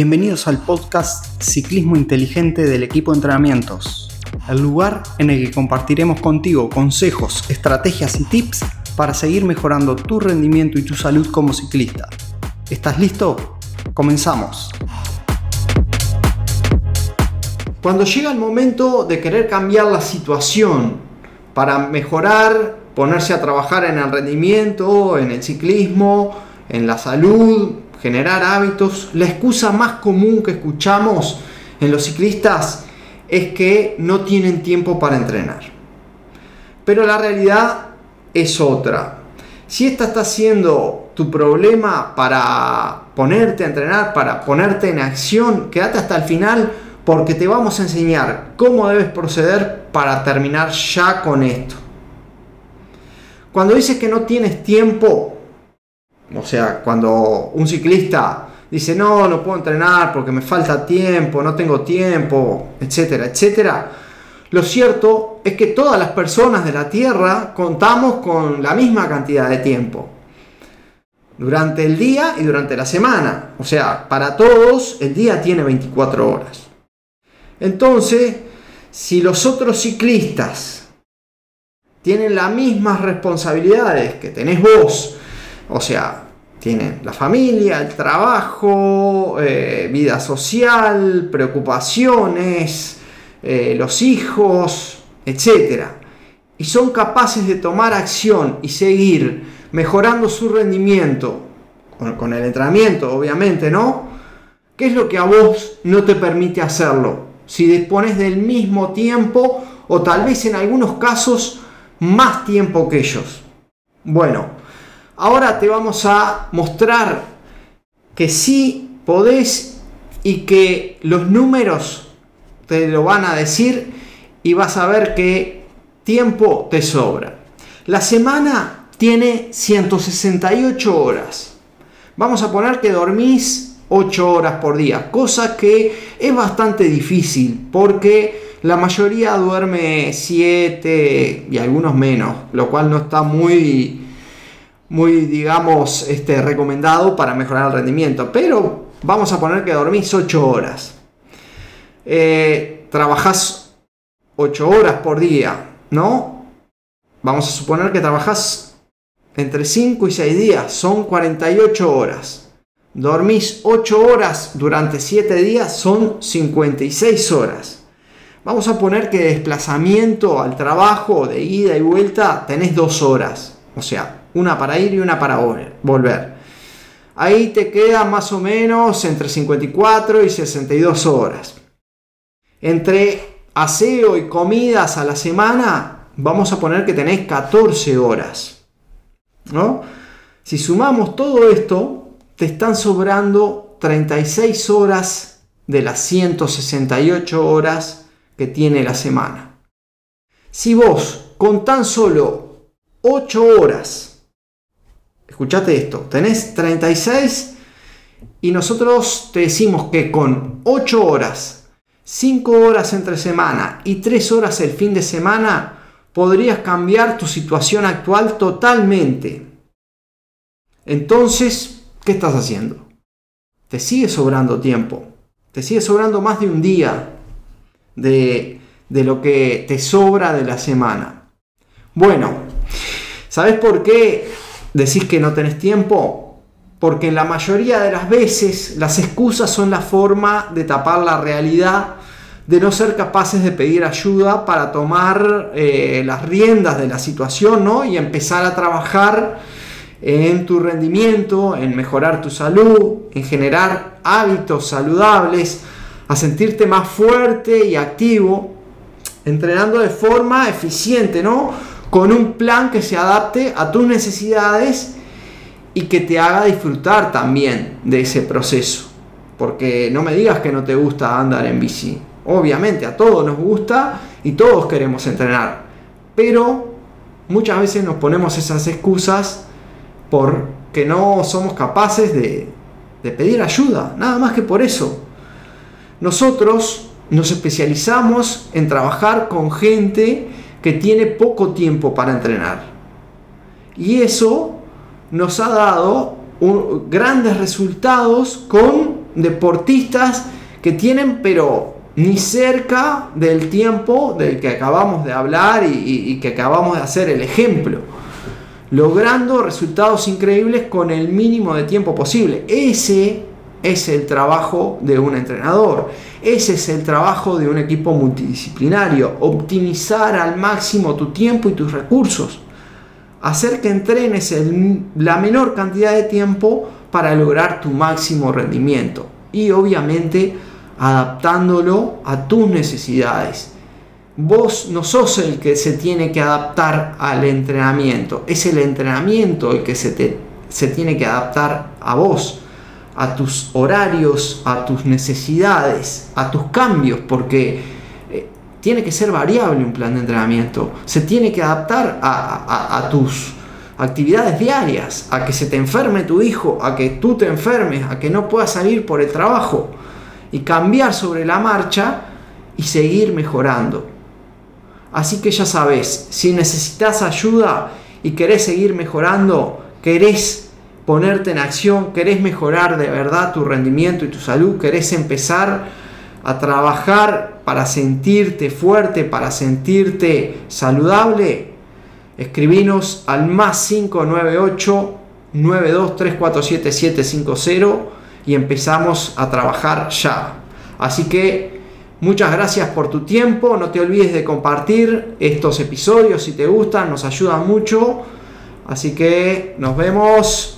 Bienvenidos al podcast Ciclismo Inteligente del equipo de entrenamientos, el lugar en el que compartiremos contigo consejos, estrategias y tips para seguir mejorando tu rendimiento y tu salud como ciclista. ¿Estás listo? Comenzamos. Cuando llega el momento de querer cambiar la situación para mejorar, ponerse a trabajar en el rendimiento, en el ciclismo, en la salud, generar hábitos, la excusa más común que escuchamos en los ciclistas es que no tienen tiempo para entrenar. Pero la realidad es otra. Si esta está siendo tu problema para ponerte a entrenar, para ponerte en acción, quédate hasta el final porque te vamos a enseñar cómo debes proceder para terminar ya con esto. Cuando dices que no tienes tiempo, o sea, cuando un ciclista dice, no, no puedo entrenar porque me falta tiempo, no tengo tiempo, etcétera, etcétera. Lo cierto es que todas las personas de la Tierra contamos con la misma cantidad de tiempo. Durante el día y durante la semana. O sea, para todos el día tiene 24 horas. Entonces, si los otros ciclistas tienen las mismas responsabilidades que tenés vos, o sea, tienen la familia, el trabajo, eh, vida social, preocupaciones, eh, los hijos, etc. Y son capaces de tomar acción y seguir mejorando su rendimiento, con, con el entrenamiento obviamente, ¿no? ¿Qué es lo que a vos no te permite hacerlo? Si dispones del mismo tiempo o tal vez en algunos casos más tiempo que ellos. Bueno, Ahora te vamos a mostrar que sí podés y que los números te lo van a decir y vas a ver que tiempo te sobra. La semana tiene 168 horas. Vamos a poner que dormís 8 horas por día, cosa que es bastante difícil porque la mayoría duerme 7 y algunos menos, lo cual no está muy muy, digamos, este, recomendado para mejorar el rendimiento. Pero vamos a poner que dormís 8 horas. Eh, trabajás 8 horas por día, ¿no? Vamos a suponer que trabajas entre 5 y 6 días, son 48 horas. Dormís 8 horas durante 7 días, son 56 horas. Vamos a poner que desplazamiento al trabajo de ida y vuelta tenés 2 horas. O sea, una para ir y una para volver. Ahí te queda más o menos entre 54 y 62 horas. Entre aseo y comidas a la semana, vamos a poner que tenés 14 horas. ¿no? Si sumamos todo esto, te están sobrando 36 horas de las 168 horas que tiene la semana. Si vos con tan solo 8 horas escuchate esto, tenés 36 y nosotros te decimos que con 8 horas, 5 horas entre semana y 3 horas el fin de semana, podrías cambiar tu situación actual totalmente. Entonces, ¿qué estás haciendo? Te sigue sobrando tiempo, te sigue sobrando más de un día de, de lo que te sobra de la semana. Bueno, ¿sabes por qué decís que no tenés tiempo, porque en la mayoría de las veces las excusas son la forma de tapar la realidad, de no ser capaces de pedir ayuda para tomar eh, las riendas de la situación ¿no? y empezar a trabajar en tu rendimiento, en mejorar tu salud, en generar hábitos saludables, a sentirte más fuerte y activo, entrenando de forma eficiente, ¿no? Con un plan que se adapte a tus necesidades y que te haga disfrutar también de ese proceso. Porque no me digas que no te gusta andar en bici. Obviamente a todos nos gusta y todos queremos entrenar. Pero muchas veces nos ponemos esas excusas porque no somos capaces de, de pedir ayuda. Nada más que por eso. Nosotros nos especializamos en trabajar con gente que tiene poco tiempo para entrenar. Y eso nos ha dado grandes resultados con deportistas que tienen, pero ni cerca del tiempo del que acabamos de hablar y, que acabamos de hacer el ejemplo. Logrando resultados increíbles con el mínimo de tiempo posible. Ese es el trabajo de un entrenador. Ese es el trabajo de un equipo multidisciplinario. Optimizar al máximo tu tiempo y tus recursos. Hacer que entrenes en la menor cantidad de tiempo para lograr tu máximo rendimiento. Y obviamente adaptándolo a tus necesidades. Vos no sos el que se tiene que adaptar al entrenamiento, es el entrenamiento el que se, te, se tiene que adaptar a vos, a tus horarios, a tus necesidades, a tus cambios, porque eh, tiene que ser variable un plan de entrenamiento, se tiene que adaptar a tus actividades diarias, a que se te enferme tu hijo, a que tú te enfermes, a que no puedas salir por el trabajo y cambiar sobre la marcha y seguir mejorando. Así que ya sabes, si necesitas ayuda y querés seguir mejorando, querés ponerte en acción, querés mejorar de verdad tu rendimiento y tu salud, querés empezar a trabajar para sentirte fuerte, para sentirte saludable, escribinos al más 598 92347 y empezamos a trabajar ya. Así que muchas gracias por tu tiempo, no te olvides de compartir estos episodios si te gustan, nos ayudan mucho. Así que nos vemos